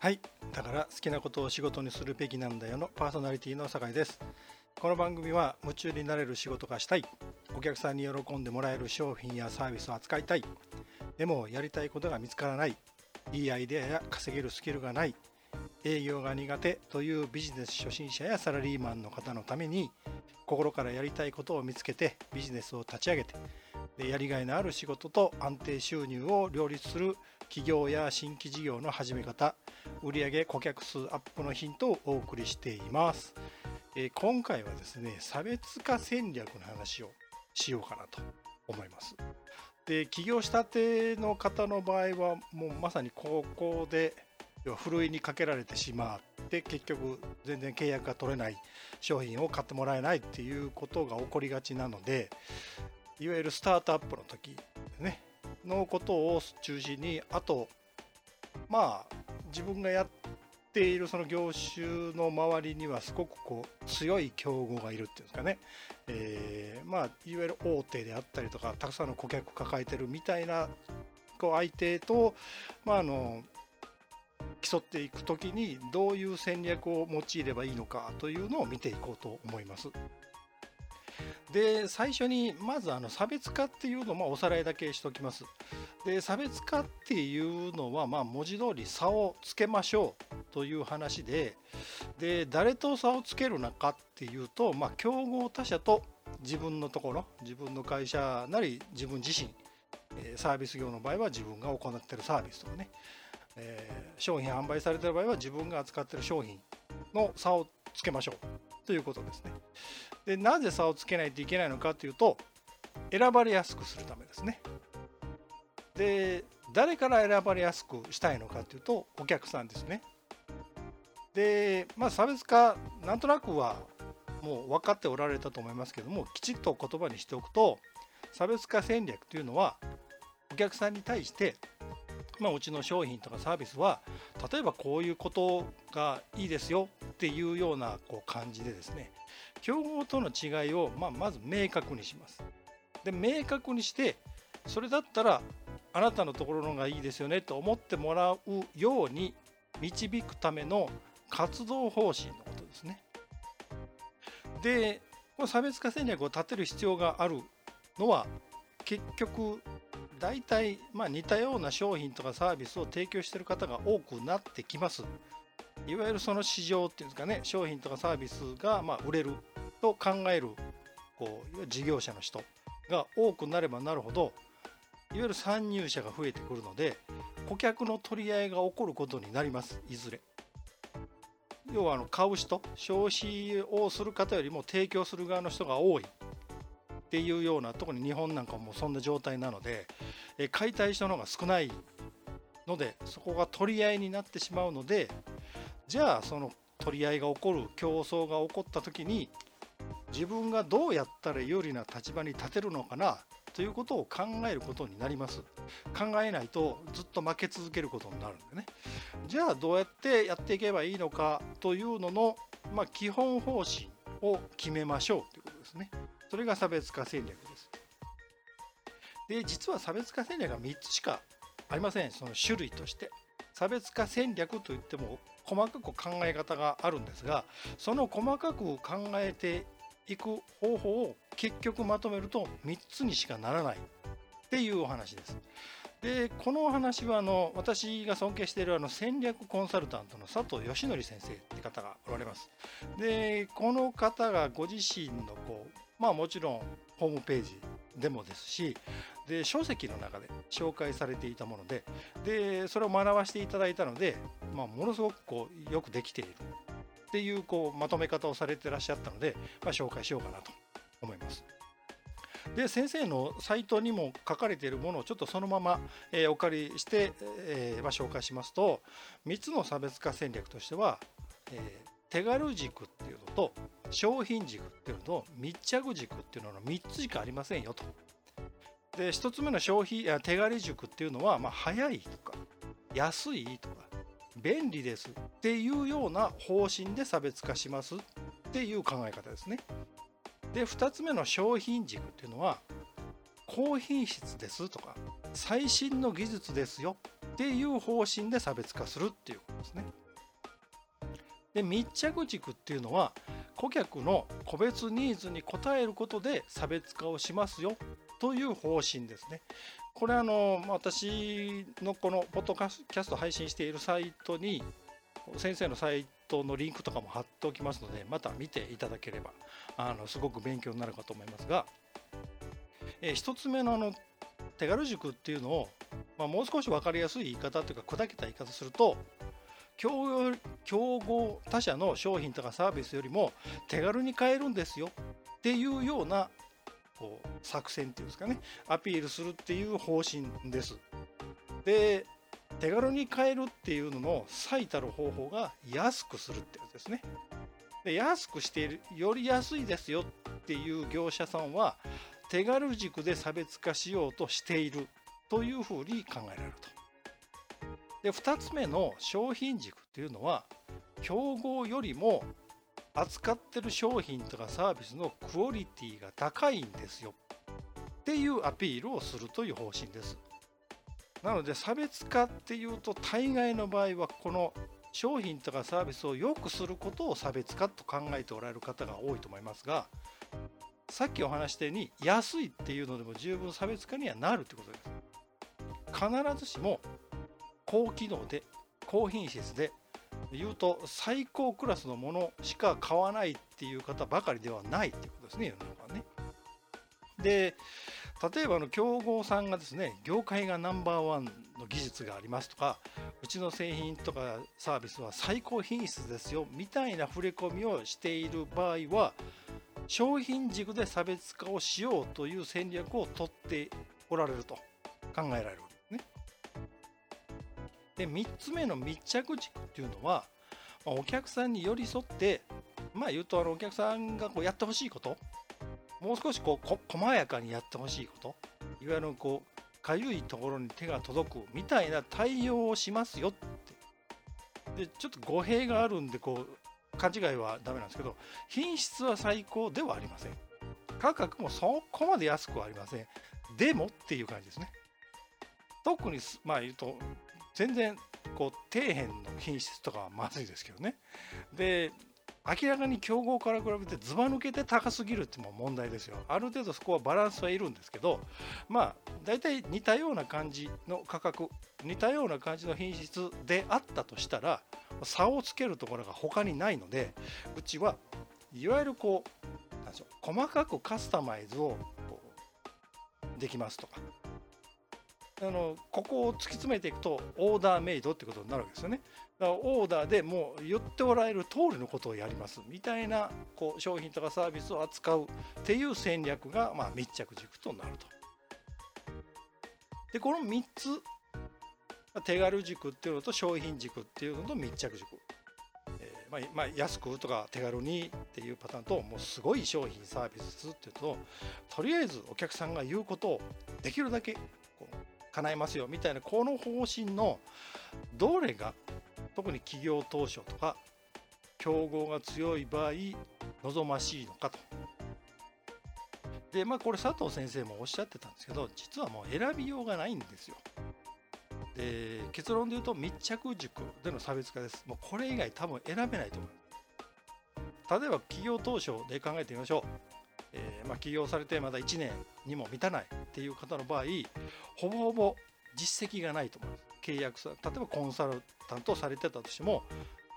はい。だから好きなことを仕事にするべきなんだよのパーソナリティの酒井です。この番組は夢中になれる仕事がしたい。お客さんに喜んでもらえる商品やサービスを扱いたい。でもやりたいことが見つからない。いいアイデアや稼げるスキルがない。営業が苦手。というビジネス初心者やサラリーマンの方のために心からやりたいことを見つけてビジネスを立ち上げてでやりがいのある仕事と安定収入を両立する企業や新規事業の始め方。売上顧客数アップのヒントをお送りしています、え今回はですね差別化戦略の話をしようかなと思います。で起業したての方の場合はもうまさにここでふるいにかけられてしまって結局全然契約が取れない商品を買ってもらえないっていうことが起こりがちなのでいわゆるスタートアップの時ねのことを中心にあとまあ自分がやっているその業種の周りにはすごくこう強い競合がいるっていうんですかね、えー、まあいわゆる大手であったりとかたくさんの顧客抱えてるみたいなこう相手と、まあ、あの競っていく時にどういう戦略を用いればいいのかというのを見ていこうと思います。で最初にまずあの差別化っていうのをおさらいだけしておきます。で差別化っていうのはまあ文字通り差をつけましょうという話でで誰と差をつけるのかっていうと、まあ、競合他社と自分のところ自分の会社なり自分自身サービス業の場合は自分が行っているサービスとかね、えー、商品販売されている場合は自分が扱っている商品の差をつけましょうということですね。でなぜ差をつけないといけないのかというと選ばれやすくするためですね。で誰から選ばれやすくしたいのかというとお客さんですね。でまあ差別化なんとなくはもう分かっておられたと思いますけどもきちっと言葉にしておくと差別化戦略というのはお客さんに対してまあ、うちの商品とかサービスは例えばこういうことがいいですよっていうようなこう感じでですね競合との違いをままず明確にします。で明確にしてそれだったらあなたのところのがいいですよねと思ってもらうように導くための活動方針のことですね。でこの差別化戦略を立てる必要があるのは結局大体まあ似たような商品とかサービスを提供している方が多くなってきます。いわゆるその市場っていうんですかね商品とかサービスがま売れると考えるこう事業者の人が多くなればなるほどいわゆる参入者が増えてくるので顧客の取り合いが起こることになりますいずれ。要はあの買う人消費をする方よりも提供する側の人が多いっていうような特に日本なんかもそんな状態なので買いたい人の方が少ないのでそこが取り合いになってしまうのでじゃあその取り合いが起こる競争が起こった時に自分がどうやったら有利な立場に立てるのかなということを考えることになります。考えないとずっと負け続けることになるんでね。じゃあどうやってやっていけばいいのかというのの、まあ、基本方針を決めましょうということですね。それが差別化戦略です。で実は差別化戦略は3つしかありません。その種類として。差別化戦略といっても細かく考え方があるんですがその細かく考えていく方法を結局まとめると3つにしかならないっていうお話です。でこのお話はあの私が尊敬しているあの戦略コンサルタントの佐藤義則先生って方がおられます。でこの方がご自身のこうまあもちろんホームページでもですしで書籍の中で紹介されていたものででそれを学ばせていただいたので、まあ、ものすごくこうよくできているっていうこうまとめ方をされてらっしゃったので、まあ、紹介しようかなと思います。で先生のサイトにも書かれているものをちょっとそのまま、えー、お借りして、えーまあ、紹介しますと3つの差別化戦略としては、えー、手軽軸っていうのと商品軸っていうのと密着軸っていうのの3つしかありませんよと。で1つ目の消費手軽軸っていうのは、まあ、早いとか安いとか便利ですっていうような方針で差別化しますっていう考え方ですね。で2つ目の商品軸っていうのは高品質ですとか最新の技術ですよっていう方針で差別化するっていうことですね。で密着軸っていうのは顧客の個別ニーズに応えることで差別化をしますよという方針ですね。これあの私のこのポッドキャスト配信しているサイトに先生のサイトのリンクとかも貼っておきますのでまた見ていただければあのすごく勉強になるかと思いますが、え1つ目のあの手軽塾っていうのを、まあ、もう少し分かりやすい言い方というか砕けた言い方すると競合他社の商品とかサービスよりも手軽に買えるんですよっていうようなこう作戦っていうんですかねアピールするっていう方針です。で手軽に買えるっていうのの最たる方法が安くするってやつですね。で安くしているより安いですよっていう業者さんは手軽軸で差別化しようとしているというふうに考えられると。で2つ目の商品軸っていうのは競合よりも扱ってる商品とかサービスのクオリティが高いんですよっていうアピールをするという方針です。なので差別化っていうと大概の場合はこの商品とかサービスを良くすることを差別化と考えておられる方が多いと思いますがさっきお話したように安いっていうのでも十分差別化にはなるってことです。必ずしも高機能で高品質で言うと最高クラスのものしか買わないっていう方ばかりではないっていうことですね世の中はね。で例えばの競合さんがですね業界がナンバーワンの技術がありますとかうちの製品とかサービスは最高品質ですよみたいな触れ込みをしている場合は商品軸で差別化をしようという戦略を取っておられると考えられるで3つ目の密着軸っていうのは、まあ、お客さんに寄り添ってまあ言うとあのお客さんがこうやってほしいこともう少しこう細やかにやってほしいこといわゆるこうかゆいところに手が届くみたいな対応をしますよって。でちょっと語弊があるんでこう勘違いはダメなんですけど品質は最高ではありません。価格もそこまで安くはありません。でもっていう感じですね。特にまあ言うと全然こう底辺の品質とかはまずいですけどね。で明らかに競合から比べてずば抜けて高すぎるっても問題ですよ。ある程度そこはバランスはいるんですけどまあ大体似たような感じの価格似たような感じの品質であったとしたら差をつけるところが他にないのでうちはいわゆるこうなんでしょう細かくカスタマイズをできますとかあのここを突き詰めていくとオーダーメイドってことになるわけですよね。だからオーダーでもう言っておられる通りのことをやりますみたいなこう商品とかサービスを扱うっていう戦略がまあ密着軸となると。でこの3つ手軽軸っていうのと商品軸っていうのと密着軸。え、まあ、まあ、安くとか手軽にっていうパターンともうすごい商品サービスっていうととりあえずお客さんが言うことをできるだけ叶えますよみたいなこの方針のどれが特に企業当初とか競合が強い場合望ましいのかと。でまあこれ佐藤先生もおっしゃってたんですけど実はもう選びようがないんですよ。で結論で言うと密着塾での差別化です。もうこれ以外多分選べないと思います。例えば企業当初で考えてみましょう。えー、まあ、起業されてまだ1年にも満たないっていう方の場合ほぼほぼ実績がないと思います。契約さ例えばコンサルタントされてたとしても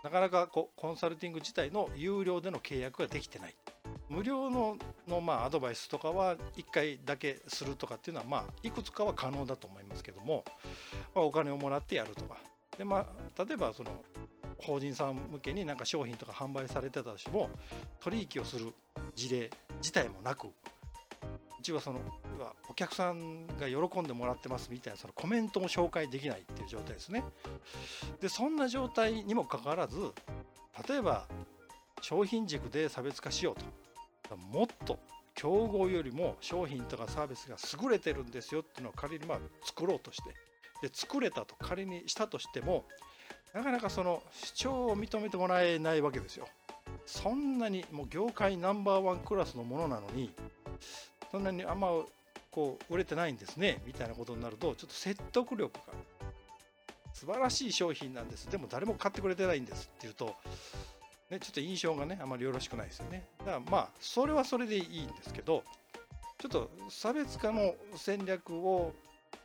なかなかこコンサルティング自体の有料での契約ができてない。無料ののまあアドバイスとかは1回だけするとかっていうのはまあいくつかは可能だと思いますけども、まあ、お金をもらってやるとか。でまあ例えばその法人さん向けになんか商品とか販売されてたとしても取引をする事例自体もなくちはそのお客さんが喜んでもらってますみたいなそのコメントも紹介できないっていう状態ですね。でそんな状態にもかかわらず例えば商品軸で差別化しようともっと競合よりも商品とかサービスが優れてるんですよっていうのを仮にまあ作ろうとしてで作れたと仮にしたとしてもなかなかその主張を認めてもらえないわけですよ。そんなにもう業界ナンバーワンクラスのものなのにそんなにあんまこう売れてないんですねみたいなことになるとちょっと説得力が素晴らしい商品なんです。でも誰も買ってくれてないんですっていうと、ね、ちょっと印象がねあまりよろしくないですよね。だからまあそれはそれでいいんですけどちょっと差別化の戦略を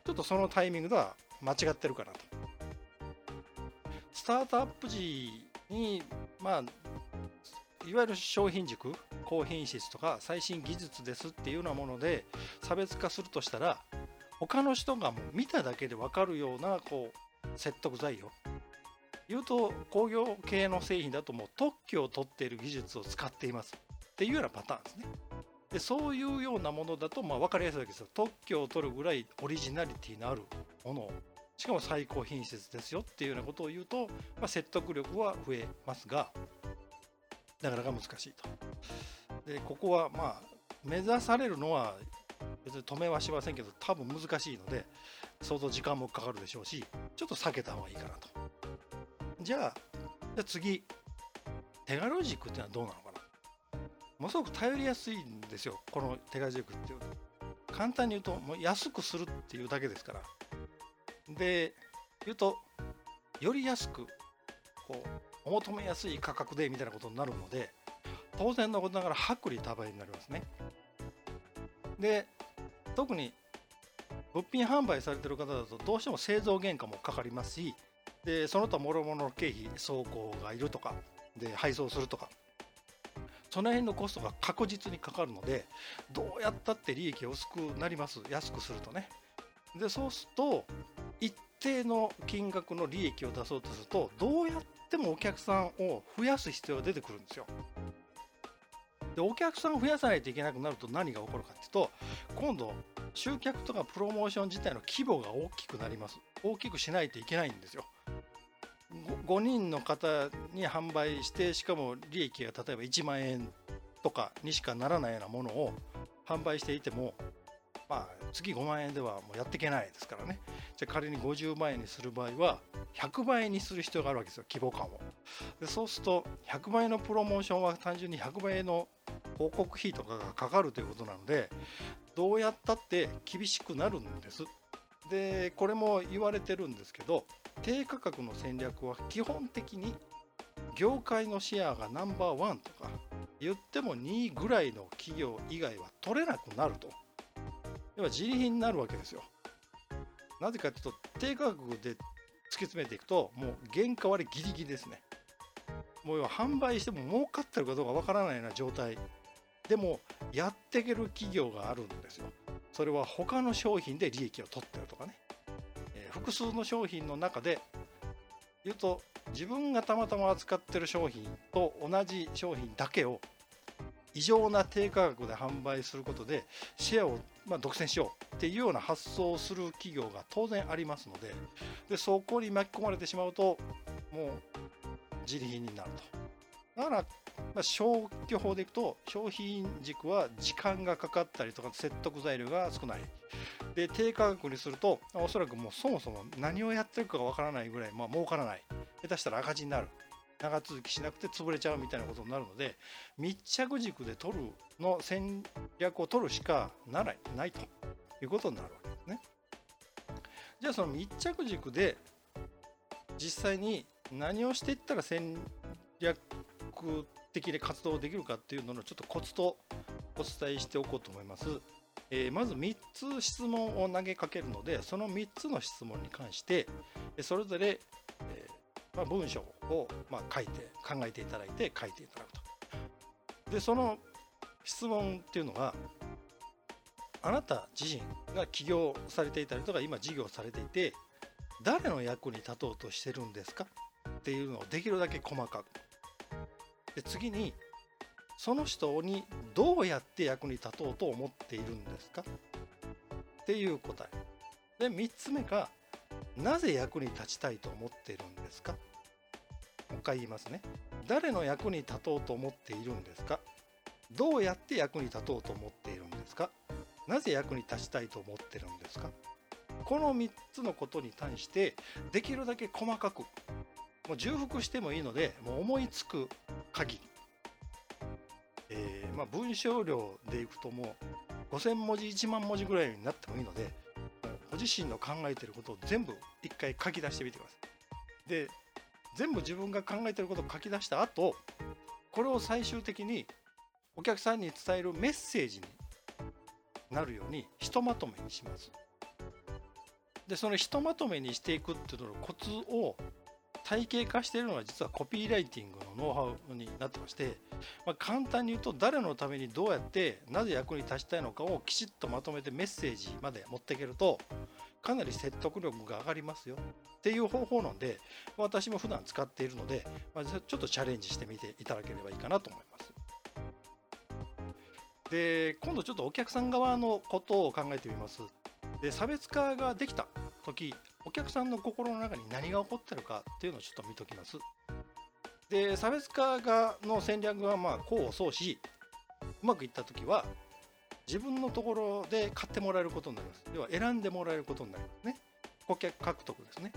ちょっとそのタイミングでは間違ってるかなと。スタートアップ時にまあいわゆる商品軸高品質とか最新技術ですっていうようなもので差別化するとしたら他の人がもう見ただけで分かるようなこう説得材料言うと工業系の製品だともう特許を取っている技術を使っていますっていうようなパターンですね。でそういうようなものだとまあ分かりやすいわけですよ。特許を取るぐらいオリジナリティのあるものをしかも最高品質ですよっていうようなことを言うと、まあ、説得力は増えますがなかなか難しいと。でここはまあ目指されるのは別に止めはしませんけど多分難しいので相当時間もかかるでしょうしちょっと避けた方がいいかなと。じゃあじゃ次手軽軸ってのはどうなのかな。ものすごく頼りやすいんですよこの手軽軸っていう。簡単に言うともう安くするっていうだけですから。で言うとより安くこうお求めやすい価格でみたいなことになるので当然のことながら薄利多売になりますね。で特に物品販売されてる方だとどうしても製造原価もかかりますしでその他諸々の経費倉庫がいるとかで配送するとかその辺のコストが確実にかかるのでどうやったって利益が薄くなります安くするとね。でそうすると一定の金額の利益を出そうとするとどうやってもお客さんを増やす必要が出てくるんですよ。でお客さんを増やさないといけなくなると何が起こるかっていうと今度集客とかプロモーション自体の規模が大きくなります。大きくしないといけないんですよ。5, 5人の方に販売してしかも利益が例えば1万円とかにしかならないようなものを販売していてもまあ月5万円ではもうやっていけないですからね。じゃあ仮に50万円にする場合は100万円にする必要があるわけですよ規模感を。でそうすると100万円のプロモーションは単純に100万円の広告費とかがかかるということなのでどうやったって厳しくなるんです。でこれも言われてるんですけど低価格の戦略は基本的に業界のシェアがナンバーワンとか言っても2位ぐらいの企業以外は取れなくなると。要は自利品になるわけですよ。なぜかというと低価格で突き詰めていくともう原価割りギリギリですね。もう販売しても儲かってるかどうかわからないような状態。でもやっていける企業があるんですよ。それは他の商品で利益を取ってるとかね、えー、複数の商品の中で言うと自分がたまたま扱ってる商品と同じ商品だけを異常な低価格で販売することでシェアをまあ独占しよう。っていうような発想をする企業が当然ありますのででそこに巻き込まれてしまうともう自利品になると。だからまあ、消去法でいくと商品軸は時間がかかったりとか説得材料が少ない。で低価格にするとおそらくもうそもそも何をやってるかがわからないぐらい、まあ、儲からない。下手したら赤字になる。長続きしなくて潰れちゃうみたいなことになるので密着軸で取るの戦略を取るしかならないと。いうことになるわけですね。じゃあその密着軸で実際に何をしていったら戦略的で活動できるかっていうののちょっとコツとお伝えしておこうと思います。えー、まず3つ質問を投げかけるのでその3つの質問に関してそれぞれ、えー、まあ、文章を、まあ、書いて考えていただいて書いていただくと。でその質問っていうのがあなた自身が起業されていたりとか今事業されていて誰の役に立とうとしてるんですか？っていうのをできるだけ細かく。で次にその人にどうやって役に立とうと思っているんですか？っていう答え。で3つ目がなぜ役に立ちたいと思っているんですか？もう一回言いますね。誰の役に立とうと思っているんですか？どうやって役に立とうと思っていなぜ役に立ちたいと思ってるんですか？この3つのことに対してできるだけ細かくもう重複してもいいのでもう思いつく限り、えー、まあ、文章量でいくともう5000文字1万文字ぐらいになってもいいのでご自身の考えてることを全部一回書き出してみてください。で全部自分が考えてることを書き出した後これを最終的にお客さんに伝えるメッセージになるようにひとまとめにします。でそのひとまとめにしていくっていうののコツを体系化しているのが実はコピーライティングのノウハウになってまして、まあ、簡単に言うと誰のためにどうやってなぜ役に立ちたいのかをきちっとまとめてメッセージまで持っていけるとかなり説得力が上がりますよっていう方法なんで私も普段使っているので、まあ、ちょっとチャレンジしてみていただければいいかなと思います。で今度ちょっとお客さん側のことを考えてみます。で差別化ができた時お客さんの心の中に何が起こってるかっていうのをちょっと見ときます。で差別化がの戦略がまあ功を奏しうまくいった時は自分のところで買ってもらえることになります要は選んでもらえることになりますね顧客獲得ですね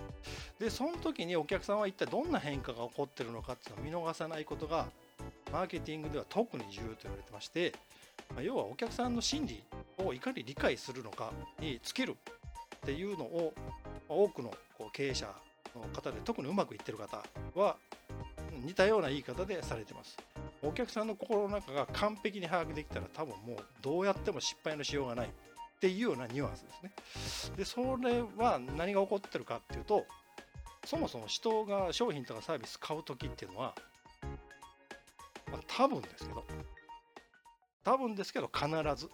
でその時にお客さんは一体どんな変化が起こってるのかっていうのを見逃さないことがマーケティングでは特に重要と言われてましてま要はお客さんの心理をいかに理解するのかに尽きるっていうのを多くのこう経営者の方で特にうまくいってる方は似たような言い方でされてます。お客さんの心の中が完璧に把握できたら多分もうどうやっても失敗のしようがないっていうようなニュアンスですね。でそれは何が起こってるかっていうとそもそも人が商品とかサービス買う時っていうのは、まあ、多分ですけど多分ですけど必ず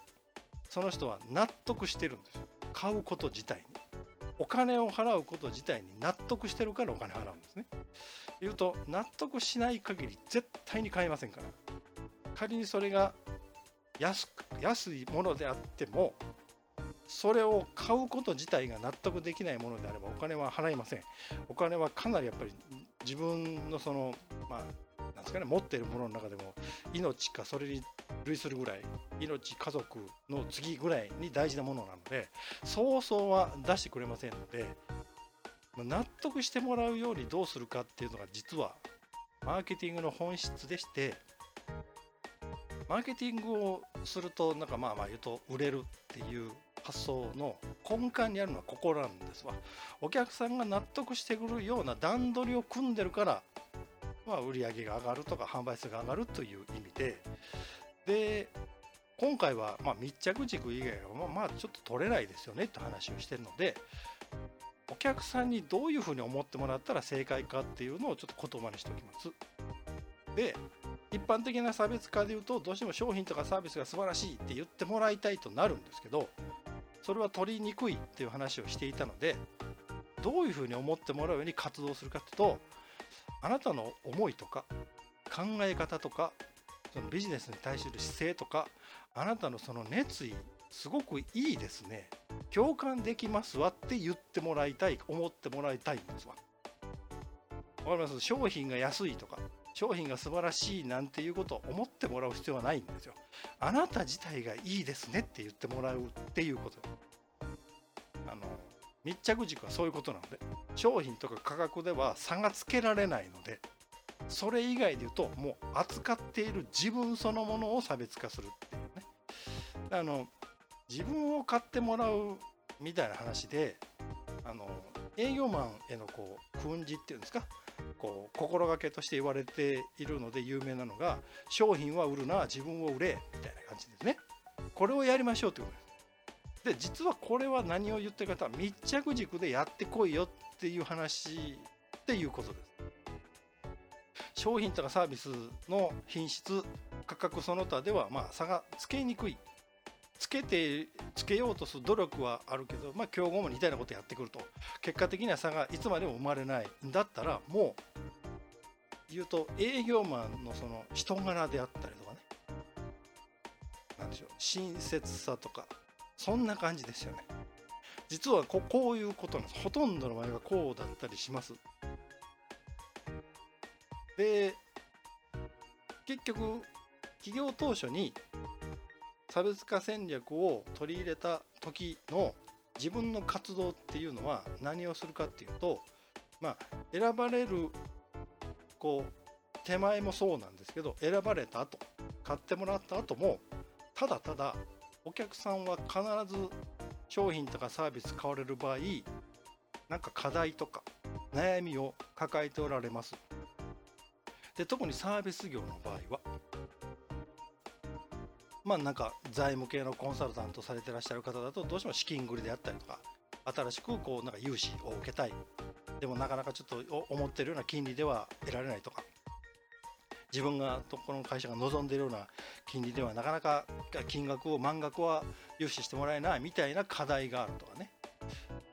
その人は納得してるんですよ。買うこと自体に。お金を払うこと自体に納得してるからお金払うんですね。言うと納得しない限り絶対に買えませんから。仮にそれが安安いものであってもそれを買うこと自体が納得できないものであればお金は払いません。お金はかなりやっぱり自分のそのまあなんですかね持っているものの中でも命かそれに類するぐらい命家族の次ぐらいに大事なものなのでそうそうは出してくれませんので納得してもらうようにどうするかっていうのが実はマーケティングの本質でしてマーケティングをするとなんかまあまあ言うと売れるっていう発想の根幹にあるのはここなんですわ。お客さんが納得してくるような段取りを組んでるからまあ売り上げが上がるとか販売数が上がるという意味でで今回はま密着軸以外はまあちょっと取れないですよねって話をしてるのでお客さんにどういうふうに思ってもらったら正解かっていうのをちょっと言葉にしておきます。で一般的な差別化で言うとどうしても商品とかサービスが素晴らしいって言ってもらいたいとなるんですけどそれは取りにくいっていう話をしていたのでどういうふうに思ってもらうように活動するかっていうとあなたの思いとか考え方とかそのビジネスに対する姿勢とかあなたのその熱意すごくいいですね。共感できますわって言ってもらいたい思ってもらいたいんですわ。わかります？商品が安いとか商品が素晴らしいなんていうことを思ってもらう必要はないんですよ。あなた自体がいいですねって言ってもらうっていうこと。あの密着軸はそういうことなので商品とか価格では差がつけられないのでそれ以外で言うともう扱っている自分そのものを差別化するっていうね。あの自分を買ってもらうみたいな話であの営業マンへのこう訓示っていうんですか？こう心がけとして言われているので有名なのが商品は売るな自分を売れみたいな感じですね。これをやりましょうということです。で実はこれは何を言ってるかと密着軸でやってこいよっていう話っていうことです。商品とかサービスの品質価格その他ではまあ差がつけにくい。つけてつけようとする努力はあるけど、まあ、競合も似たようなことやってくると結果的には差がいつまでも生まれない。んだったらもう言うと営業マンのその人柄であったりとかね。何でしょう。親切さとかそんな感じですよね。実はここういうことなんです。ほとんどの場合はこうだったりします。で結局企業当初に差別化戦略を取り入れた時の自分の活動っていうのは何をするかっていうとまあ選ばれるこう手前もそうなんですけど選ばれた後買ってもらった後もただただお客さんは必ず商品とかサービス買われる場合なんか課題とか悩みを抱えておられます。で特にサービス業の場合はまあなんか財務系のコンサルタントされてらっしゃる方だとどうしても資金繰りであったりとか新しくこうなんか融資を受けたい。でもなかなかちょっと思ってるような金利では得られないとか。自分がとこの会社が望んでるような金利ではなかなか金額を満額は融資してもらえないみたいな課題があるとかね。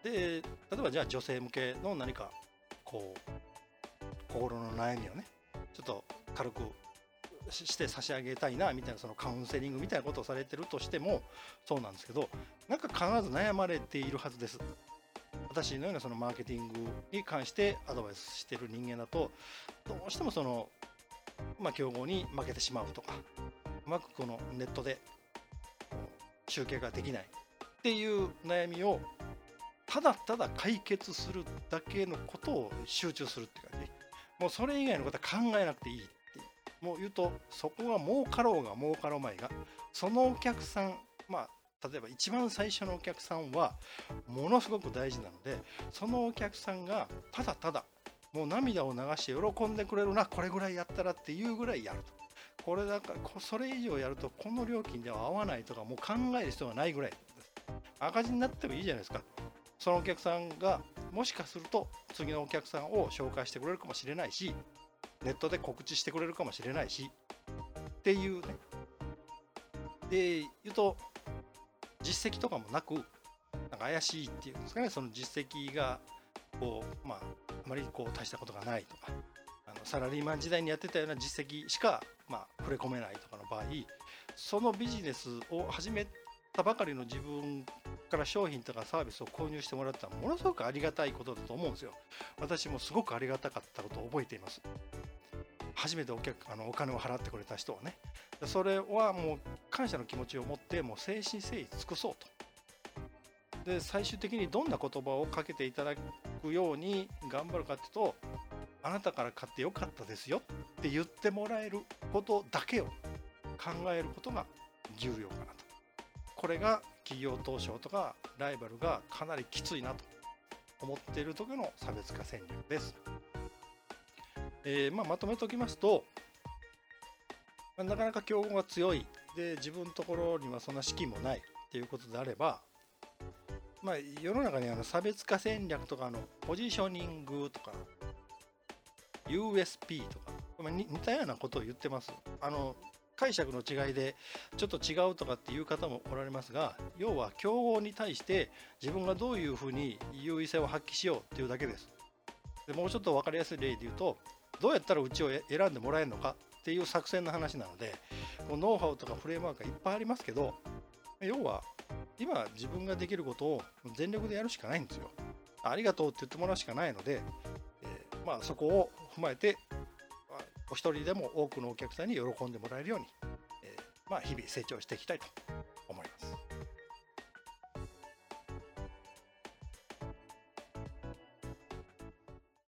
で例えばじゃあ女性向けの何かこう心の悩みをねちょっと軽くして差し上げたいなみたいなそのカウンセリングみたいなことをされてるとしてもそうなんですけどなんか必ず悩まれているはずです。私のようなそのマーケティングに関してアドバイスしてる人間だとどうしてもそのまあ競合に負けてしまうとかうまくこのネットで集計ができないっていう悩みをただただ解決するだけのことを集中するっていう感じ。もうそれ以外のことは考えなくていいってもう言うとそこが儲かろうが儲かろうまいがそのお客さんまあ例えば一番最初のお客さんはものすごく大事なのでそのお客さんがただただもう涙を流して喜んでくれるなこれぐらいやったらっていうぐらいやると。これだからそれ以上やるとこの料金では合わないとかもう考える必要がないぐらい。赤字になってもいいじゃないですかそのお客さんがもしかすると次のお客さんを紹介してくれるかもしれないしネットで告知してくれるかもしれないしっていうね。で言うと実績とかもなくなんか怪しいっていうんですかね。その実績がこうまああまりこう大したことがないとかあのサラリーマン時代にやってたような実績しかまあ触れ込めないとかの場合そのビジネスを始めたばかりの自分から商品とかサービスを購入してもらったらものすごくありがたいことだと思うんですよ。私もすごくありがたかったことを覚えています。初めてお客あのお金を払ってくれた人はね。それはもう感謝の気持ちを持ってもう誠心誠意尽くそうと。で最終的にどんな言葉をかけていただくように頑張るかっていうとあなたから買ってよかったですよって言ってもらえることだけを考えることが重要かなと。これが企業投資とかライバルがかなりきついなと思っている時の差別化戦略です。えー、まあ、まとめておきますと、なかなか競合が強いで自分のところにはそんな資金もないっていうことであれば、まあ、世の中にあの差別化戦略とかのポジショニングとか USP とか、似たようなことを言ってます。あの解釈の違いでちょっと違うとかっていう方もおられますが要は競合に対して自分がどういうふうに優位性を発揮しようっていうだけです。でもうちょっと分かりやすい例で言うとどうやったらうちを選んでもらえるのかっていう作戦の話なのでもうノウハウとかフレームワークがいっぱいありますけど要は今自分ができることを全力でやるしかないんですよ。ありがとうって言ってもらうしかないので、えー、まあそこを踏まえてお一人でも多くのお客さんに喜んでもらえるように、えー、まあ日々成長していきたいと。